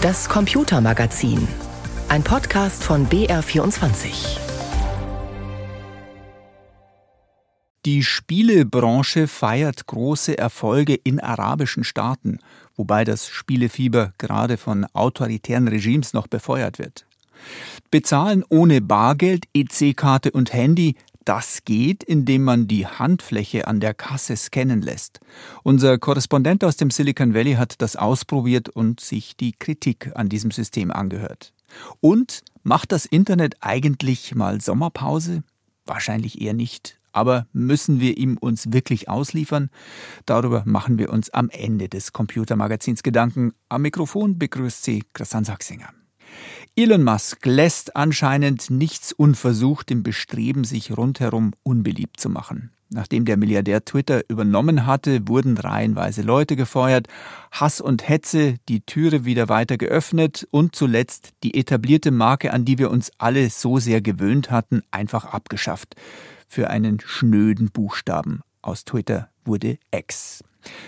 Das Computermagazin. Ein Podcast von BR24. Die Spielebranche feiert große Erfolge in arabischen Staaten, wobei das Spielefieber gerade von autoritären Regimes noch befeuert wird. Bezahlen ohne Bargeld, EC-Karte und Handy, das geht, indem man die Handfläche an der Kasse scannen lässt. Unser Korrespondent aus dem Silicon Valley hat das ausprobiert und sich die Kritik an diesem System angehört. Und macht das Internet eigentlich mal Sommerpause? Wahrscheinlich eher nicht. Aber müssen wir ihm uns wirklich ausliefern? Darüber machen wir uns am Ende des Computermagazins Gedanken. Am Mikrofon begrüßt Sie Christian Sachsinger. Elon Musk lässt anscheinend nichts unversucht im Bestreben, sich rundherum unbeliebt zu machen. Nachdem der Milliardär Twitter übernommen hatte, wurden reihenweise Leute gefeuert, Hass und Hetze, die Türe wieder weiter geöffnet und zuletzt die etablierte Marke, an die wir uns alle so sehr gewöhnt hatten, einfach abgeschafft. Für einen schnöden Buchstaben. Aus Twitter wurde X.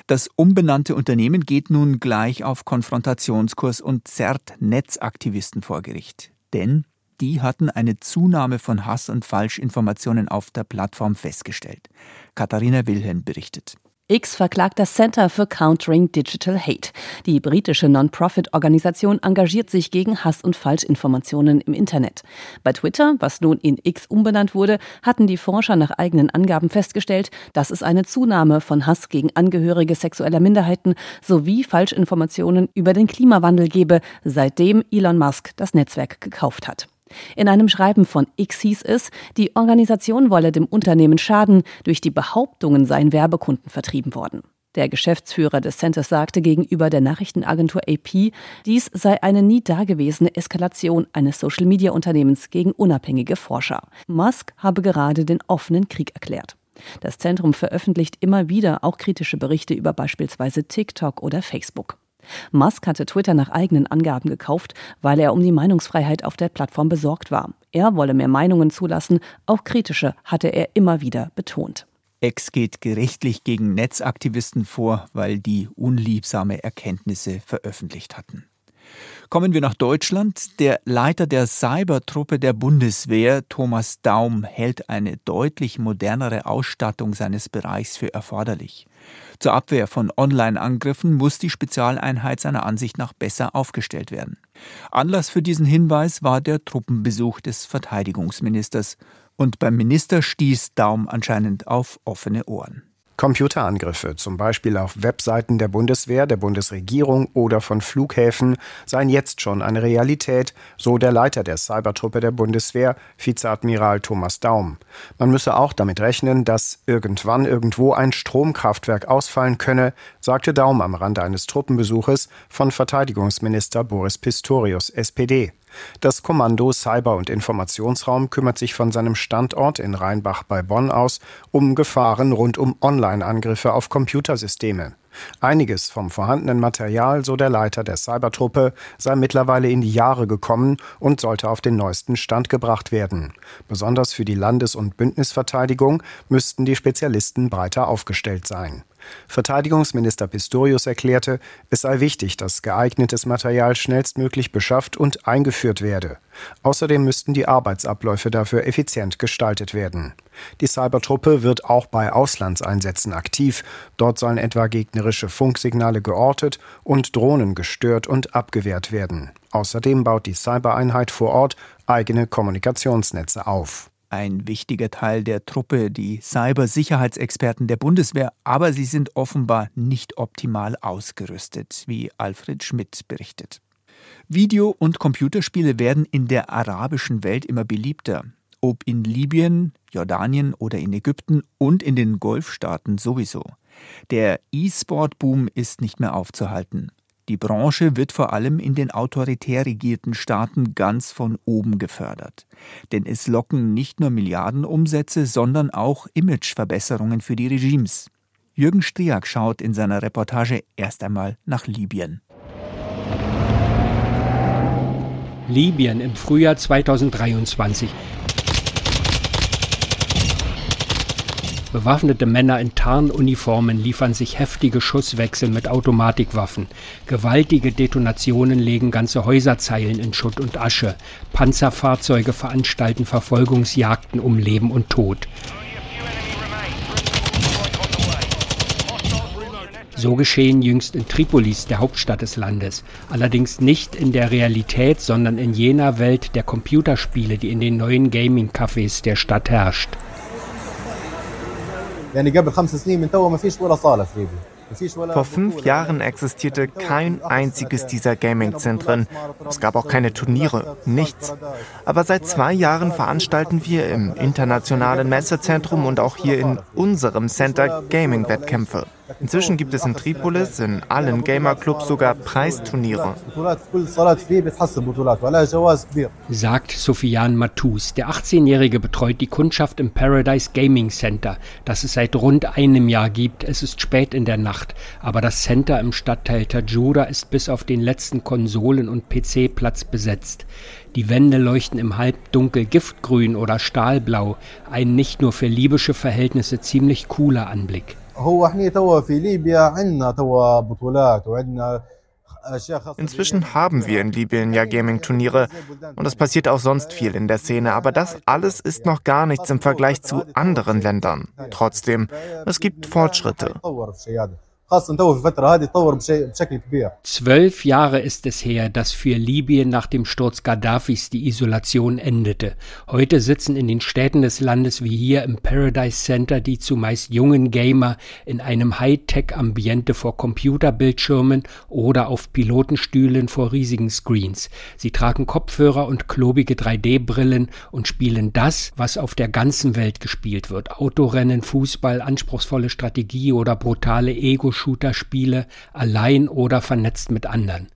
Das umbenannte Unternehmen geht nun gleich auf Konfrontationskurs und zerrt Netzaktivisten vor Gericht. Denn die hatten eine Zunahme von Hass und Falschinformationen auf der Plattform festgestellt. Katharina Wilhelm berichtet. X verklagt das Center for Countering Digital Hate. Die britische Non-Profit-Organisation engagiert sich gegen Hass und Falschinformationen im Internet. Bei Twitter, was nun in X umbenannt wurde, hatten die Forscher nach eigenen Angaben festgestellt, dass es eine Zunahme von Hass gegen Angehörige sexueller Minderheiten sowie Falschinformationen über den Klimawandel gebe, seitdem Elon Musk das Netzwerk gekauft hat. In einem Schreiben von X hieß es, die Organisation wolle dem Unternehmen schaden, durch die Behauptungen seien Werbekunden vertrieben worden. Der Geschäftsführer des Centers sagte gegenüber der Nachrichtenagentur AP, dies sei eine nie dagewesene Eskalation eines Social-Media-Unternehmens gegen unabhängige Forscher. Musk habe gerade den offenen Krieg erklärt. Das Zentrum veröffentlicht immer wieder auch kritische Berichte über beispielsweise TikTok oder Facebook. Musk hatte Twitter nach eigenen Angaben gekauft, weil er um die Meinungsfreiheit auf der Plattform besorgt war. Er wolle mehr Meinungen zulassen, auch kritische hatte er immer wieder betont. Ex geht gerichtlich gegen Netzaktivisten vor, weil die unliebsame Erkenntnisse veröffentlicht hatten. Kommen wir nach Deutschland. Der Leiter der Cybertruppe der Bundeswehr, Thomas Daum, hält eine deutlich modernere Ausstattung seines Bereichs für erforderlich. Zur Abwehr von Online-Angriffen muss die Spezialeinheit seiner Ansicht nach besser aufgestellt werden. Anlass für diesen Hinweis war der Truppenbesuch des Verteidigungsministers. Und beim Minister stieß Daum anscheinend auf offene Ohren. Computerangriffe, zum Beispiel auf Webseiten der Bundeswehr, der Bundesregierung oder von Flughäfen, seien jetzt schon eine Realität, so der Leiter der Cybertruppe der Bundeswehr, Vizeadmiral Thomas Daum. Man müsse auch damit rechnen, dass irgendwann irgendwo ein Stromkraftwerk ausfallen könne, sagte Daum am Rande eines Truppenbesuches von Verteidigungsminister Boris Pistorius, SPD. Das Kommando Cyber- und Informationsraum kümmert sich von seinem Standort in Rheinbach bei Bonn aus um Gefahren rund um Online-Angriffe auf Computersysteme. Einiges vom vorhandenen Material, so der Leiter der Cybertruppe, sei mittlerweile in die Jahre gekommen und sollte auf den neuesten Stand gebracht werden. Besonders für die Landes- und Bündnisverteidigung müssten die Spezialisten breiter aufgestellt sein. Verteidigungsminister Pistorius erklärte, es sei wichtig, dass geeignetes Material schnellstmöglich beschafft und eingeführt werde. Außerdem müssten die Arbeitsabläufe dafür effizient gestaltet werden. Die Cybertruppe wird auch bei Auslandseinsätzen aktiv. Dort sollen etwa gegnerische Funksignale geortet und Drohnen gestört und abgewehrt werden. Außerdem baut die Cybereinheit vor Ort eigene Kommunikationsnetze auf ein wichtiger Teil der Truppe, die Cybersicherheitsexperten der Bundeswehr, aber sie sind offenbar nicht optimal ausgerüstet, wie Alfred Schmidt berichtet. Video- und Computerspiele werden in der arabischen Welt immer beliebter, ob in Libyen, Jordanien oder in Ägypten und in den Golfstaaten sowieso. Der E-Sport-Boom ist nicht mehr aufzuhalten. Die Branche wird vor allem in den autoritär regierten Staaten ganz von oben gefördert. Denn es locken nicht nur Milliardenumsätze, sondern auch Imageverbesserungen für die Regimes. Jürgen Striak schaut in seiner Reportage erst einmal nach Libyen. Libyen im Frühjahr 2023. Bewaffnete Männer in Tarnuniformen liefern sich heftige Schusswechsel mit Automatikwaffen. Gewaltige Detonationen legen ganze Häuserzeilen in Schutt und Asche. Panzerfahrzeuge veranstalten Verfolgungsjagden um Leben und Tod. So geschehen jüngst in Tripolis, der Hauptstadt des Landes. Allerdings nicht in der Realität, sondern in jener Welt der Computerspiele, die in den neuen Gaming-Cafés der Stadt herrscht. Vor fünf Jahren existierte kein einziges dieser Gaming-Zentren. Es gab auch keine Turniere, nichts. Aber seit zwei Jahren veranstalten wir im internationalen Messezentrum und auch hier in unserem Center Gaming-Wettkämpfe. Inzwischen gibt es in Tripolis in allen Gamer-Clubs sogar Preisturniere. Sagt Sofian Matus. Der 18-Jährige betreut die Kundschaft im Paradise Gaming Center, das es seit rund einem Jahr gibt. Es ist spät in der Nacht, aber das Center im Stadtteil Tajura ist bis auf den letzten Konsolen- und PC-Platz besetzt. Die Wände leuchten im Halbdunkel giftgrün oder stahlblau, ein nicht nur für libysche Verhältnisse ziemlich cooler Anblick. Inzwischen haben wir in Libyen ja Gaming-Turniere und es passiert auch sonst viel in der Szene, aber das alles ist noch gar nichts im Vergleich zu anderen Ländern. Trotzdem, es gibt Fortschritte. Zwölf Jahre ist es her, dass für Libyen nach dem Sturz Gaddafis die Isolation endete. Heute sitzen in den Städten des Landes wie hier im Paradise Center die zumeist jungen Gamer in einem Hightech-Ambiente vor Computerbildschirmen oder auf Pilotenstühlen vor riesigen Screens. Sie tragen Kopfhörer und klobige 3D-Brillen und spielen das, was auf der ganzen Welt gespielt wird. Autorennen, Fußball, anspruchsvolle Strategie oder brutale Ego Ego-Shooter-Spiele allein oder vernetzt mit anderen.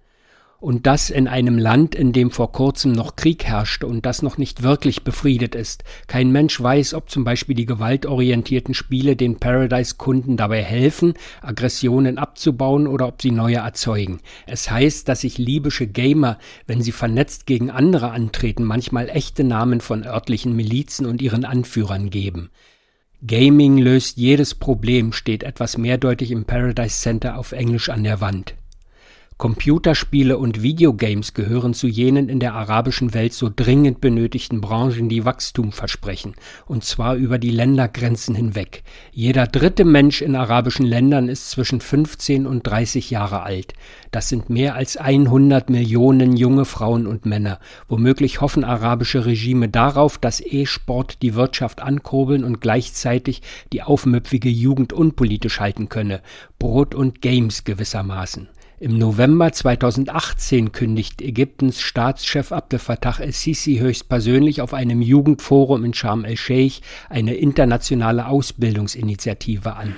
Und das in einem Land, in dem vor kurzem noch Krieg herrschte und das noch nicht wirklich befriedet ist. Kein Mensch weiß, ob zum Beispiel die gewaltorientierten Spiele den Paradise-Kunden dabei helfen, Aggressionen abzubauen oder ob sie neue erzeugen. Es heißt, dass sich libysche Gamer, wenn sie vernetzt gegen andere antreten, manchmal echte Namen von örtlichen Milizen und ihren Anführern geben. Gaming löst jedes Problem steht etwas mehrdeutig im Paradise Center auf Englisch an der Wand. Computerspiele und Videogames gehören zu jenen in der arabischen Welt so dringend benötigten Branchen, die Wachstum versprechen, und zwar über die Ländergrenzen hinweg. Jeder dritte Mensch in arabischen Ländern ist zwischen 15 und 30 Jahre alt. Das sind mehr als 100 Millionen junge Frauen und Männer. Womöglich hoffen arabische Regime darauf, dass E-Sport die Wirtschaft ankurbeln und gleichzeitig die aufmüpfige Jugend unpolitisch halten könne. Brot und Games gewissermaßen. Im November 2018 kündigt Ägyptens Staatschef Abdel Fattah el-Sisi höchstpersönlich auf einem Jugendforum in Sharm el-Sheikh eine internationale Ausbildungsinitiative an.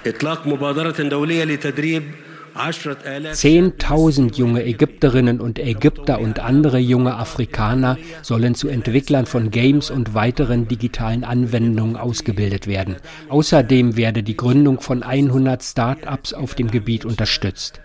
10.000 junge Ägypterinnen und Ägypter und andere junge Afrikaner sollen zu Entwicklern von Games und weiteren digitalen Anwendungen ausgebildet werden. Außerdem werde die Gründung von 100 Start-ups auf dem Gebiet unterstützt.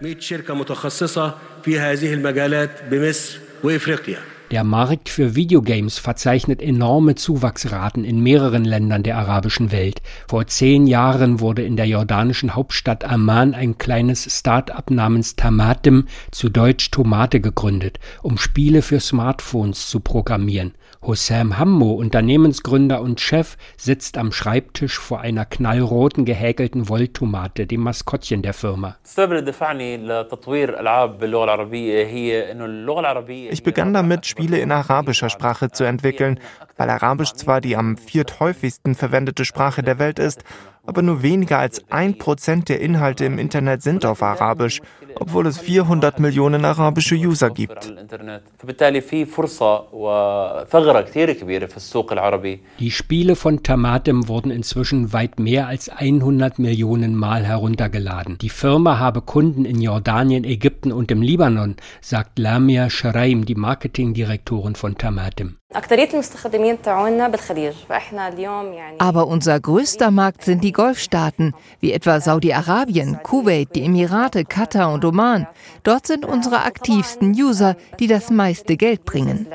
Der Markt für Videogames verzeichnet enorme Zuwachsraten in mehreren Ländern der arabischen Welt. Vor zehn Jahren wurde in der jordanischen Hauptstadt Amman ein kleines Start-up namens Tamatem, zu Deutsch Tomate, gegründet, um Spiele für Smartphones zu programmieren. Hossam Hammo, Unternehmensgründer und Chef, sitzt am Schreibtisch vor einer knallroten gehäkelten Wolltomate, dem Maskottchen der Firma. Ich begann damit, Spiele in arabischer Sprache zu entwickeln, weil Arabisch zwar die am vierthäufigsten verwendete Sprache der Welt ist, aber nur weniger als ein Prozent der Inhalte im Internet sind auf Arabisch, obwohl es 400 Millionen arabische User gibt. Die Spiele von Tamatem wurden inzwischen weit mehr als 100 Millionen Mal heruntergeladen. Die Firma habe Kunden in Jordanien, Ägypten und im Libanon, sagt Lamia Sharaim, die Marketingdirektorin von Tamatem. Aber unser größter Markt sind die Golfstaaten, wie etwa Saudi-Arabien, Kuwait, die Emirate, Katar und Oman. Dort sind unsere aktivsten User, die das meiste Geld bringen.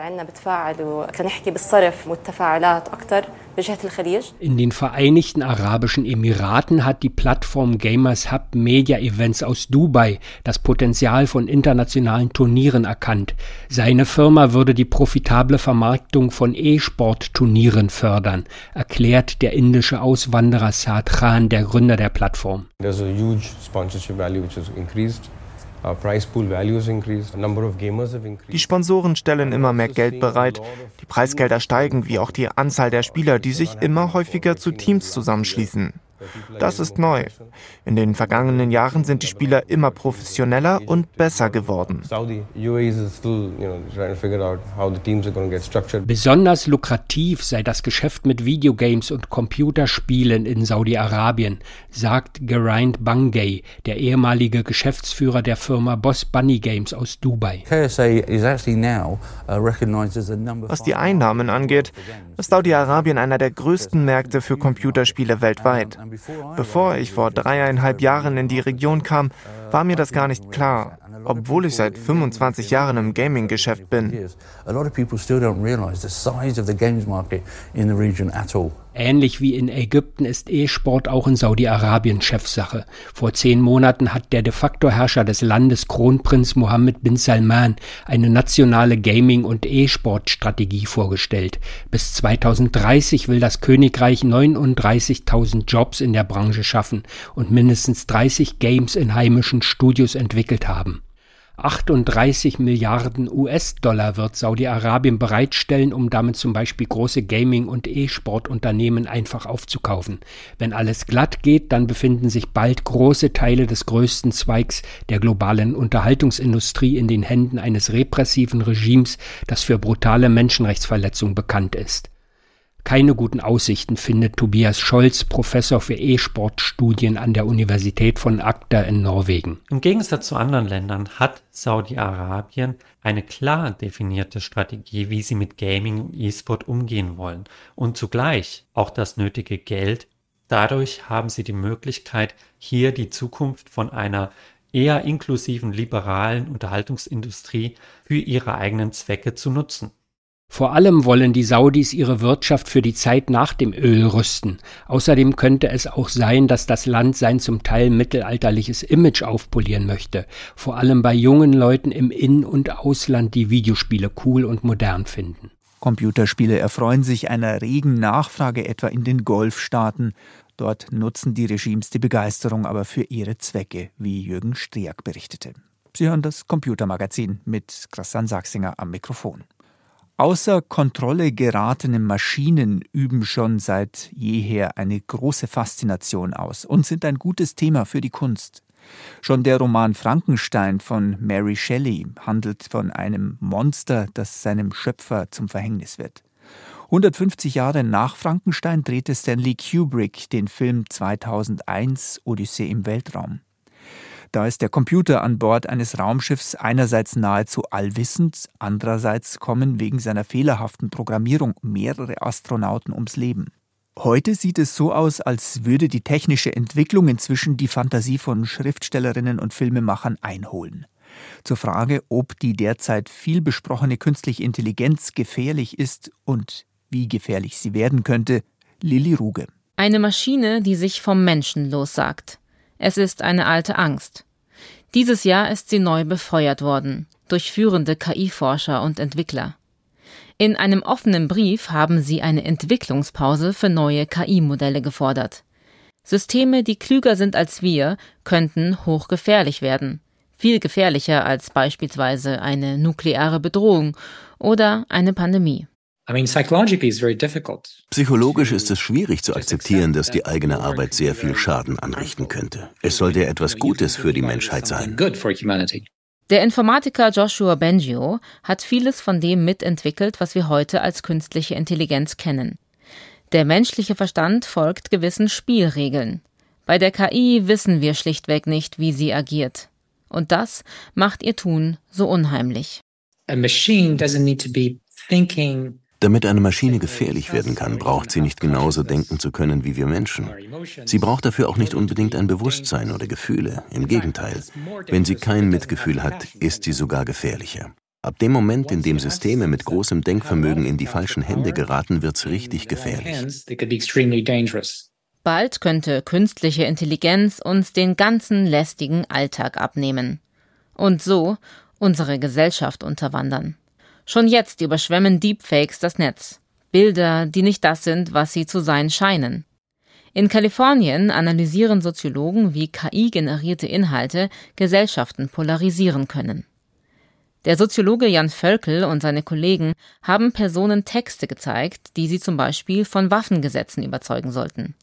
In den Vereinigten Arabischen Emiraten hat die Plattform Gamers Hub Media Events aus Dubai das Potenzial von internationalen Turnieren erkannt. Seine Firma würde die profitable Vermarktung von E-Sport-Turnieren fördern, erklärt der indische Auswanderer Saad Khan, der Gründer der Plattform. There's a huge sponsorship value which has increased. Die Sponsoren stellen immer mehr Geld bereit. Die Preisgelder steigen, wie auch die Anzahl der Spieler, die sich immer häufiger zu Teams zusammenschließen. Das ist neu. In den vergangenen Jahren sind die Spieler immer professioneller und besser geworden. Besonders lukrativ sei das Geschäft mit Videogames und Computerspielen in Saudi-Arabien, sagt Geraint Bangay, der ehemalige Geschäftsführer der Firma Boss Bunny Games aus Dubai. Uh, Was die Einnahmen angeht, ist Saudi-Arabien einer der größten Märkte für Computerspiele weltweit. Bevor ich vor dreieinhalb Jahren in die Region kam, war mir das gar nicht klar, obwohl ich seit 25 Jahren im Gaming-Geschäft bin. Ähnlich wie in Ägypten ist E-Sport auch in Saudi-Arabien Chefsache. Vor zehn Monaten hat der de facto Herrscher des Landes Kronprinz Mohammed bin Salman eine nationale Gaming- und E-Sport-Strategie vorgestellt. Bis 2030 will das Königreich 39.000 Jobs in der Branche schaffen und mindestens 30 Games in heimischen Studios entwickelt haben. 38 Milliarden US-Dollar wird Saudi-Arabien bereitstellen, um damit zum Beispiel große Gaming- und E-Sport-Unternehmen einfach aufzukaufen. Wenn alles glatt geht, dann befinden sich bald große Teile des größten Zweigs der globalen Unterhaltungsindustrie in den Händen eines repressiven Regimes, das für brutale Menschenrechtsverletzungen bekannt ist keine guten Aussichten findet Tobias Scholz, Professor für E-Sport-Studien an der Universität von Agda in Norwegen. Im Gegensatz zu anderen Ländern hat Saudi-Arabien eine klar definierte Strategie, wie sie mit Gaming und E-Sport umgehen wollen und zugleich auch das nötige Geld. Dadurch haben sie die Möglichkeit, hier die Zukunft von einer eher inklusiven liberalen Unterhaltungsindustrie für ihre eigenen Zwecke zu nutzen. Vor allem wollen die Saudis ihre Wirtschaft für die Zeit nach dem Öl rüsten. Außerdem könnte es auch sein, dass das Land sein zum Teil mittelalterliches Image aufpolieren möchte, vor allem bei jungen Leuten im In- und Ausland, die Videospiele cool und modern finden. Computerspiele erfreuen sich einer regen Nachfrage etwa in den Golfstaaten. Dort nutzen die Regimes die Begeisterung aber für ihre Zwecke, wie Jürgen Striak berichtete. Sie hören das Computermagazin mit Christian Sachsinger am Mikrofon. Außer Kontrolle geratene Maschinen üben schon seit jeher eine große Faszination aus und sind ein gutes Thema für die Kunst. Schon der Roman Frankenstein von Mary Shelley handelt von einem Monster, das seinem Schöpfer zum Verhängnis wird. 150 Jahre nach Frankenstein drehte Stanley Kubrick den Film 2001 Odyssee im Weltraum. Da ist der Computer an Bord eines Raumschiffs einerseits nahezu allwissend, andererseits kommen wegen seiner fehlerhaften Programmierung mehrere Astronauten ums Leben. Heute sieht es so aus, als würde die technische Entwicklung inzwischen die Fantasie von Schriftstellerinnen und Filmemachern einholen. Zur Frage, ob die derzeit viel besprochene künstliche Intelligenz gefährlich ist und wie gefährlich sie werden könnte, Lilly Ruge. Eine Maschine, die sich vom Menschen lossagt. Es ist eine alte Angst. Dieses Jahr ist sie neu befeuert worden durch führende KI-Forscher und Entwickler. In einem offenen Brief haben sie eine Entwicklungspause für neue KI-Modelle gefordert. Systeme, die klüger sind als wir, könnten hochgefährlich werden. Viel gefährlicher als beispielsweise eine nukleare Bedrohung oder eine Pandemie. Psychologisch ist es schwierig zu akzeptieren, dass die eigene Arbeit sehr viel Schaden anrichten könnte. Es sollte ja etwas Gutes für die Menschheit sein. Der Informatiker Joshua Bengio hat vieles von dem mitentwickelt, was wir heute als künstliche Intelligenz kennen. Der menschliche Verstand folgt gewissen Spielregeln. Bei der KI wissen wir schlichtweg nicht, wie sie agiert. Und das macht ihr Tun so unheimlich. A machine doesn't need to be thinking damit eine Maschine gefährlich werden kann, braucht sie nicht genauso denken zu können wie wir Menschen. Sie braucht dafür auch nicht unbedingt ein Bewusstsein oder Gefühle. Im Gegenteil, wenn sie kein Mitgefühl hat, ist sie sogar gefährlicher. Ab dem Moment, in dem Systeme mit großem Denkvermögen in die falschen Hände geraten, wird's richtig gefährlich. Bald könnte künstliche Intelligenz uns den ganzen lästigen Alltag abnehmen. Und so unsere Gesellschaft unterwandern. Schon jetzt überschwemmen Deepfakes das Netz. Bilder, die nicht das sind, was sie zu sein scheinen. In Kalifornien analysieren Soziologen, wie KI-generierte Inhalte Gesellschaften polarisieren können. Der Soziologe Jan Völkel und seine Kollegen haben Personen Texte gezeigt, die sie zum Beispiel von Waffengesetzen überzeugen sollten.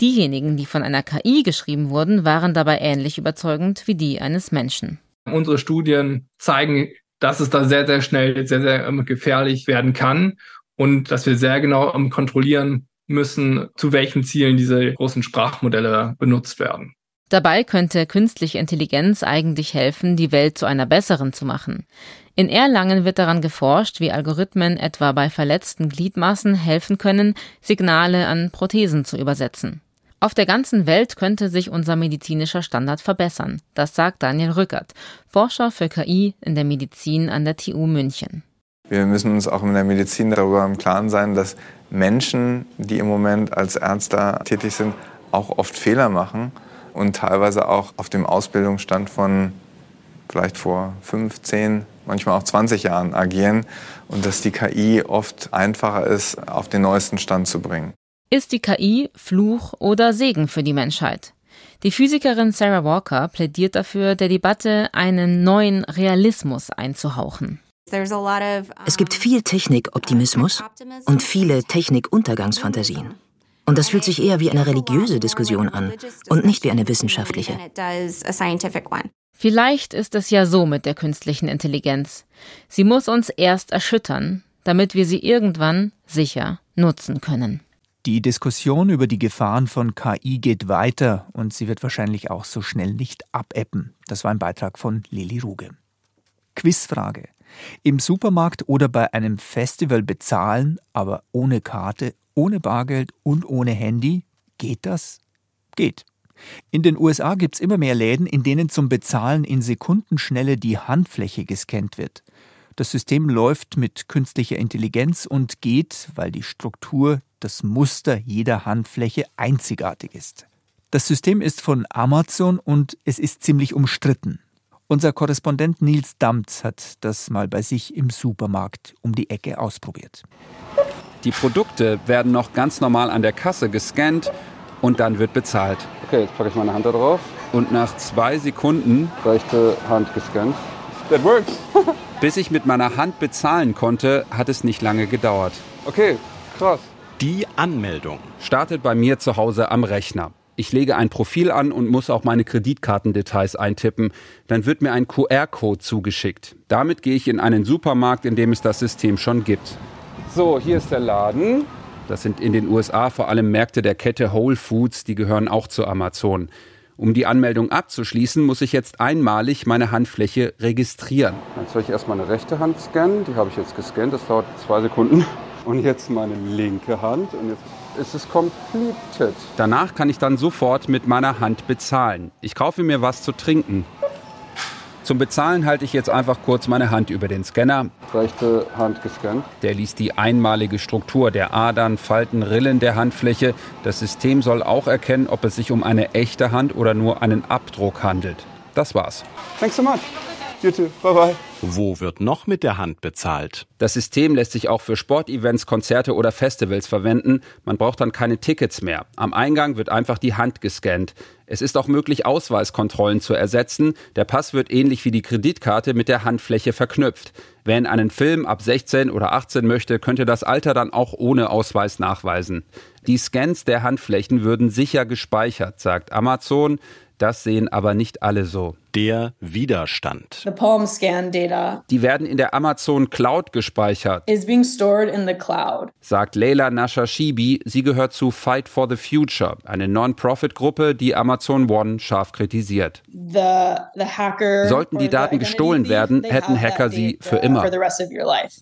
Diejenigen, die von einer KI geschrieben wurden, waren dabei ähnlich überzeugend wie die eines Menschen. Unsere Studien zeigen, dass es da sehr, sehr schnell sehr, sehr ähm, gefährlich werden kann und dass wir sehr genau ähm, kontrollieren müssen, zu welchen Zielen diese großen Sprachmodelle benutzt werden. Dabei könnte künstliche Intelligenz eigentlich helfen, die Welt zu einer besseren zu machen. In Erlangen wird daran geforscht, wie Algorithmen etwa bei verletzten Gliedmaßen helfen können, Signale an Prothesen zu übersetzen. Auf der ganzen Welt könnte sich unser medizinischer Standard verbessern. Das sagt Daniel Rückert, Forscher für KI in der Medizin an der TU München. Wir müssen uns auch in der Medizin darüber im Klaren sein, dass Menschen, die im Moment als Ärzte tätig sind, auch oft Fehler machen und teilweise auch auf dem Ausbildungsstand von vielleicht vor 15, manchmal auch 20 Jahren agieren und dass die KI oft einfacher ist, auf den neuesten Stand zu bringen. Ist die KI Fluch oder Segen für die Menschheit? Die Physikerin Sarah Walker plädiert dafür, der Debatte einen neuen Realismus einzuhauchen. Es gibt viel Technikoptimismus und viele Technikuntergangsfantasien. Und das fühlt sich eher wie eine religiöse Diskussion an und nicht wie eine wissenschaftliche. Vielleicht ist es ja so mit der künstlichen Intelligenz. Sie muss uns erst erschüttern, damit wir sie irgendwann sicher nutzen können. Die Diskussion über die Gefahren von KI geht weiter und sie wird wahrscheinlich auch so schnell nicht abebben. Das war ein Beitrag von Lili Ruge. Quizfrage. Im Supermarkt oder bei einem Festival bezahlen, aber ohne Karte, ohne Bargeld und ohne Handy, geht das? Geht. In den USA gibt es immer mehr Läden, in denen zum Bezahlen in Sekundenschnelle die Handfläche gescannt wird. Das System läuft mit künstlicher Intelligenz und geht, weil die Struktur, das Muster jeder Handfläche einzigartig ist. Das System ist von Amazon und es ist ziemlich umstritten. Unser Korrespondent Nils Damz hat das mal bei sich im Supermarkt um die Ecke ausprobiert. Die Produkte werden noch ganz normal an der Kasse gescannt und dann wird bezahlt. Okay, jetzt packe ich meine Hand da drauf. Und nach zwei Sekunden. Rechte Hand gescannt. That works! bis ich mit meiner Hand bezahlen konnte, hat es nicht lange gedauert. Okay, krass. Die Anmeldung startet bei mir zu Hause am Rechner. Ich lege ein Profil an und muss auch meine Kreditkartendetails eintippen. Dann wird mir ein QR-Code zugeschickt. Damit gehe ich in einen Supermarkt, in dem es das System schon gibt. So, hier ist der Laden. Das sind in den USA vor allem Märkte der Kette Whole Foods, die gehören auch zu Amazon. Um die Anmeldung abzuschließen, muss ich jetzt einmalig meine Handfläche registrieren. Jetzt soll ich erst meine rechte Hand scannen. Die habe ich jetzt gescannt. Das dauert zwei Sekunden. Und jetzt meine linke Hand. Und jetzt ist es completed. Danach kann ich dann sofort mit meiner Hand bezahlen. Ich kaufe mir was zu trinken. Zum Bezahlen halte ich jetzt einfach kurz meine Hand über den Scanner. Rechte Hand gescannt. Der liest die einmalige Struktur der Adern, Falten, Rillen der Handfläche. Das System soll auch erkennen, ob es sich um eine echte Hand oder nur einen Abdruck handelt. Das war's. Thanks so much. You too. Bye bye. Wo wird noch mit der Hand bezahlt? Das System lässt sich auch für Sportevents, Konzerte oder Festivals verwenden. Man braucht dann keine Tickets mehr. Am Eingang wird einfach die Hand gescannt. Es ist auch möglich, Ausweiskontrollen zu ersetzen. Der Pass wird ähnlich wie die Kreditkarte mit der Handfläche verknüpft. Wer in einen Film ab 16 oder 18 möchte, könnte das Alter dann auch ohne Ausweis nachweisen. Die Scans der Handflächen würden sicher gespeichert, sagt Amazon. Das sehen aber nicht alle so. Der Widerstand. Die werden in der Amazon Cloud gespeichert. Cloud. Sagt Leila Nashashibi. Sie gehört zu Fight for the Future, eine Non-Profit-Gruppe, die Amazon One scharf kritisiert. The, the Sollten die Daten gestohlen werden, hätten Hacker sie für immer.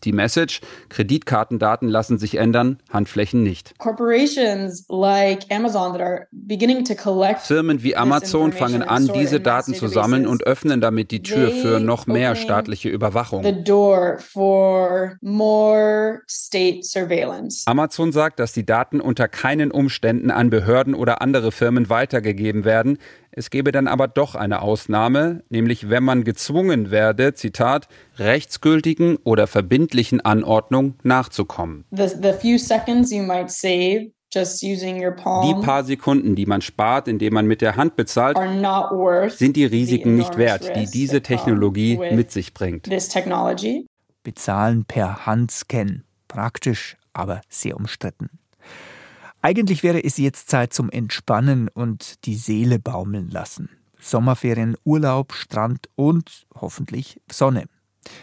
Die Message: Kreditkartendaten lassen sich ändern, Handflächen nicht. Like Amazon Firmen wie Amazon fangen an, diese Daten zu sammeln wollen und öffnen damit die Tür für noch mehr staatliche Überwachung. Amazon sagt, dass die Daten unter keinen Umständen an Behörden oder andere Firmen weitergegeben werden. Es gebe dann aber doch eine Ausnahme, nämlich wenn man gezwungen werde, Zitat, rechtsgültigen oder verbindlichen Anordnung nachzukommen. The, the few seconds you might save die paar Sekunden, die man spart, indem man mit der Hand bezahlt, sind die Risiken nicht wert, die diese Technologie mit sich bringt. Bezahlen per Handscan. Praktisch, aber sehr umstritten. Eigentlich wäre es jetzt Zeit zum Entspannen und die Seele baumeln lassen. Sommerferien, Urlaub, Strand und hoffentlich Sonne.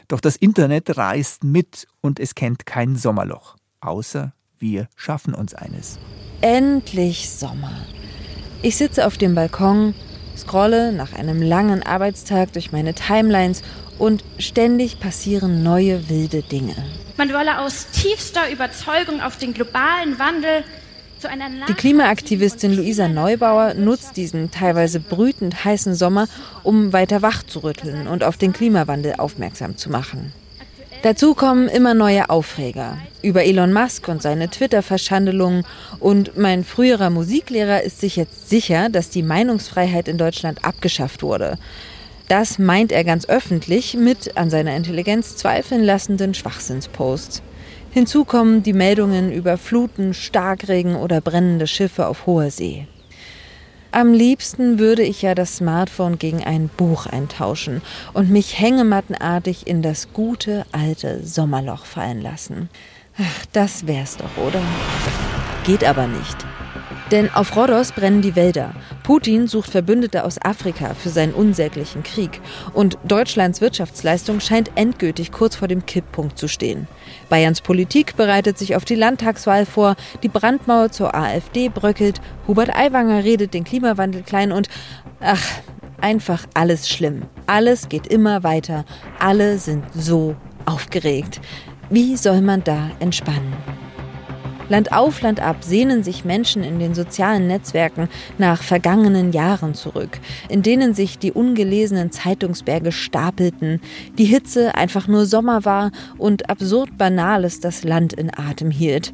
Doch das Internet reist mit und es kennt kein Sommerloch, außer wir schaffen uns eines. Endlich Sommer. Ich sitze auf dem Balkon, scrolle nach einem langen Arbeitstag durch meine Timelines und ständig passieren neue wilde Dinge. Man wolle aus tiefster Überzeugung auf den globalen Wandel zu einer Die Klimaaktivistin Luisa Neubauer nutzt diesen teilweise brütend heißen Sommer, um weiter wach zu rütteln und auf den Klimawandel aufmerksam zu machen. Dazu kommen immer neue Aufreger über Elon Musk und seine Twitter-Verschandelungen. Und mein früherer Musiklehrer ist sich jetzt sicher, dass die Meinungsfreiheit in Deutschland abgeschafft wurde. Das meint er ganz öffentlich mit an seiner Intelligenz zweifeln lassenden Schwachsinnsposts. Hinzu kommen die Meldungen über Fluten, Starkregen oder brennende Schiffe auf hoher See. Am liebsten würde ich ja das Smartphone gegen ein Buch eintauschen und mich hängemattenartig in das gute alte Sommerloch fallen lassen. Ach, das wär's doch, oder? Geht aber nicht. Denn auf Rhodos brennen die Wälder. Putin sucht Verbündete aus Afrika für seinen unsäglichen Krieg. Und Deutschlands Wirtschaftsleistung scheint endgültig kurz vor dem Kipppunkt zu stehen. Bayerns Politik bereitet sich auf die Landtagswahl vor. Die Brandmauer zur AfD bröckelt. Hubert Aiwanger redet den Klimawandel klein und ach, einfach alles schlimm. Alles geht immer weiter. Alle sind so aufgeregt. Wie soll man da entspannen? Land auf, Land ab sehnen sich Menschen in den sozialen Netzwerken nach vergangenen Jahren zurück, in denen sich die ungelesenen Zeitungsberge stapelten, die Hitze einfach nur Sommer war und absurd Banales das Land in Atem hielt.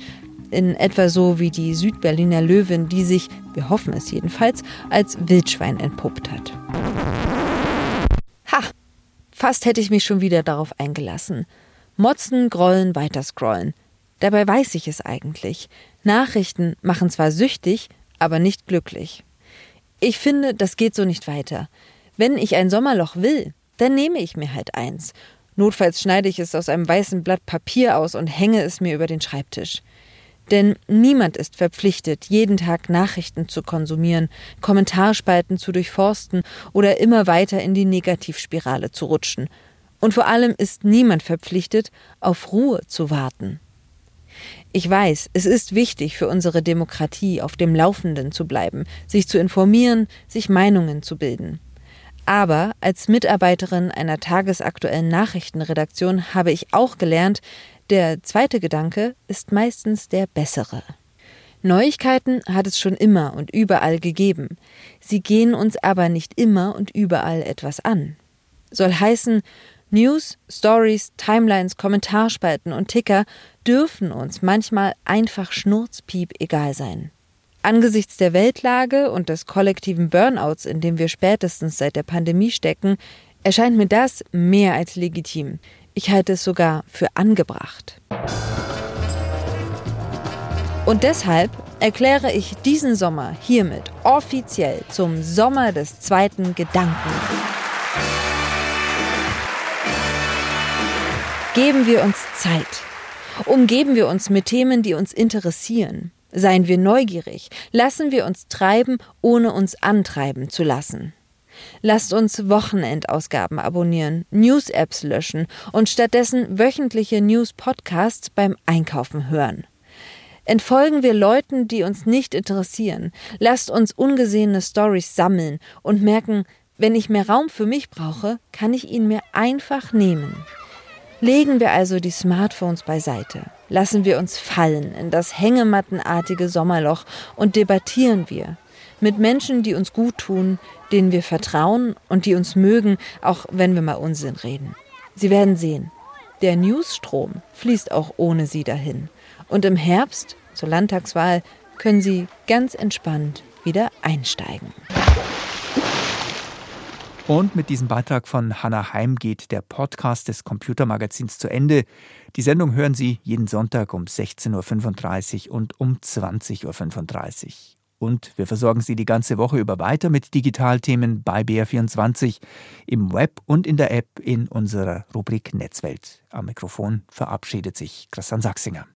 In etwa so wie die Südberliner Löwin, die sich, wir hoffen es jedenfalls, als Wildschwein entpuppt hat. Ha! Fast hätte ich mich schon wieder darauf eingelassen. Motzen, grollen, weiter scrollen. Dabei weiß ich es eigentlich. Nachrichten machen zwar süchtig, aber nicht glücklich. Ich finde, das geht so nicht weiter. Wenn ich ein Sommerloch will, dann nehme ich mir halt eins. Notfalls schneide ich es aus einem weißen Blatt Papier aus und hänge es mir über den Schreibtisch. Denn niemand ist verpflichtet, jeden Tag Nachrichten zu konsumieren, Kommentarspalten zu durchforsten oder immer weiter in die Negativspirale zu rutschen. Und vor allem ist niemand verpflichtet, auf Ruhe zu warten. Ich weiß, es ist wichtig für unsere Demokratie, auf dem Laufenden zu bleiben, sich zu informieren, sich Meinungen zu bilden. Aber als Mitarbeiterin einer tagesaktuellen Nachrichtenredaktion habe ich auch gelernt, der zweite Gedanke ist meistens der bessere. Neuigkeiten hat es schon immer und überall gegeben. Sie gehen uns aber nicht immer und überall etwas an. Soll heißen, News, Stories, Timelines, Kommentarspalten und Ticker dürfen uns manchmal einfach schnurzpiep egal sein. Angesichts der Weltlage und des kollektiven Burnouts, in dem wir spätestens seit der Pandemie stecken, erscheint mir das mehr als legitim. Ich halte es sogar für angebracht. Und deshalb erkläre ich diesen Sommer hiermit offiziell zum Sommer des zweiten Gedanken. Geben wir uns Zeit. Umgeben wir uns mit Themen, die uns interessieren. Seien wir neugierig. Lassen wir uns treiben, ohne uns antreiben zu lassen. Lasst uns Wochenendausgaben abonnieren, News-Apps löschen und stattdessen wöchentliche News-Podcasts beim Einkaufen hören. Entfolgen wir Leuten, die uns nicht interessieren. Lasst uns ungesehene Stories sammeln und merken, wenn ich mehr Raum für mich brauche, kann ich ihn mir einfach nehmen. Legen wir also die Smartphones beiseite, lassen wir uns fallen in das hängemattenartige Sommerloch und debattieren wir. Mit Menschen, die uns gut tun, denen wir vertrauen und die uns mögen, auch wenn wir mal Unsinn reden. Sie werden sehen, der Newsstrom fließt auch ohne sie dahin. Und im Herbst, zur Landtagswahl, können sie ganz entspannt wieder einsteigen. Und mit diesem Beitrag von Hannah Heim geht der Podcast des Computermagazins zu Ende. Die Sendung hören Sie jeden Sonntag um 16.35 Uhr und um 20.35 Uhr. Und wir versorgen Sie die ganze Woche über weiter mit Digitalthemen bei BR24 im Web und in der App in unserer Rubrik Netzwelt. Am Mikrofon verabschiedet sich Christian Sachsinger.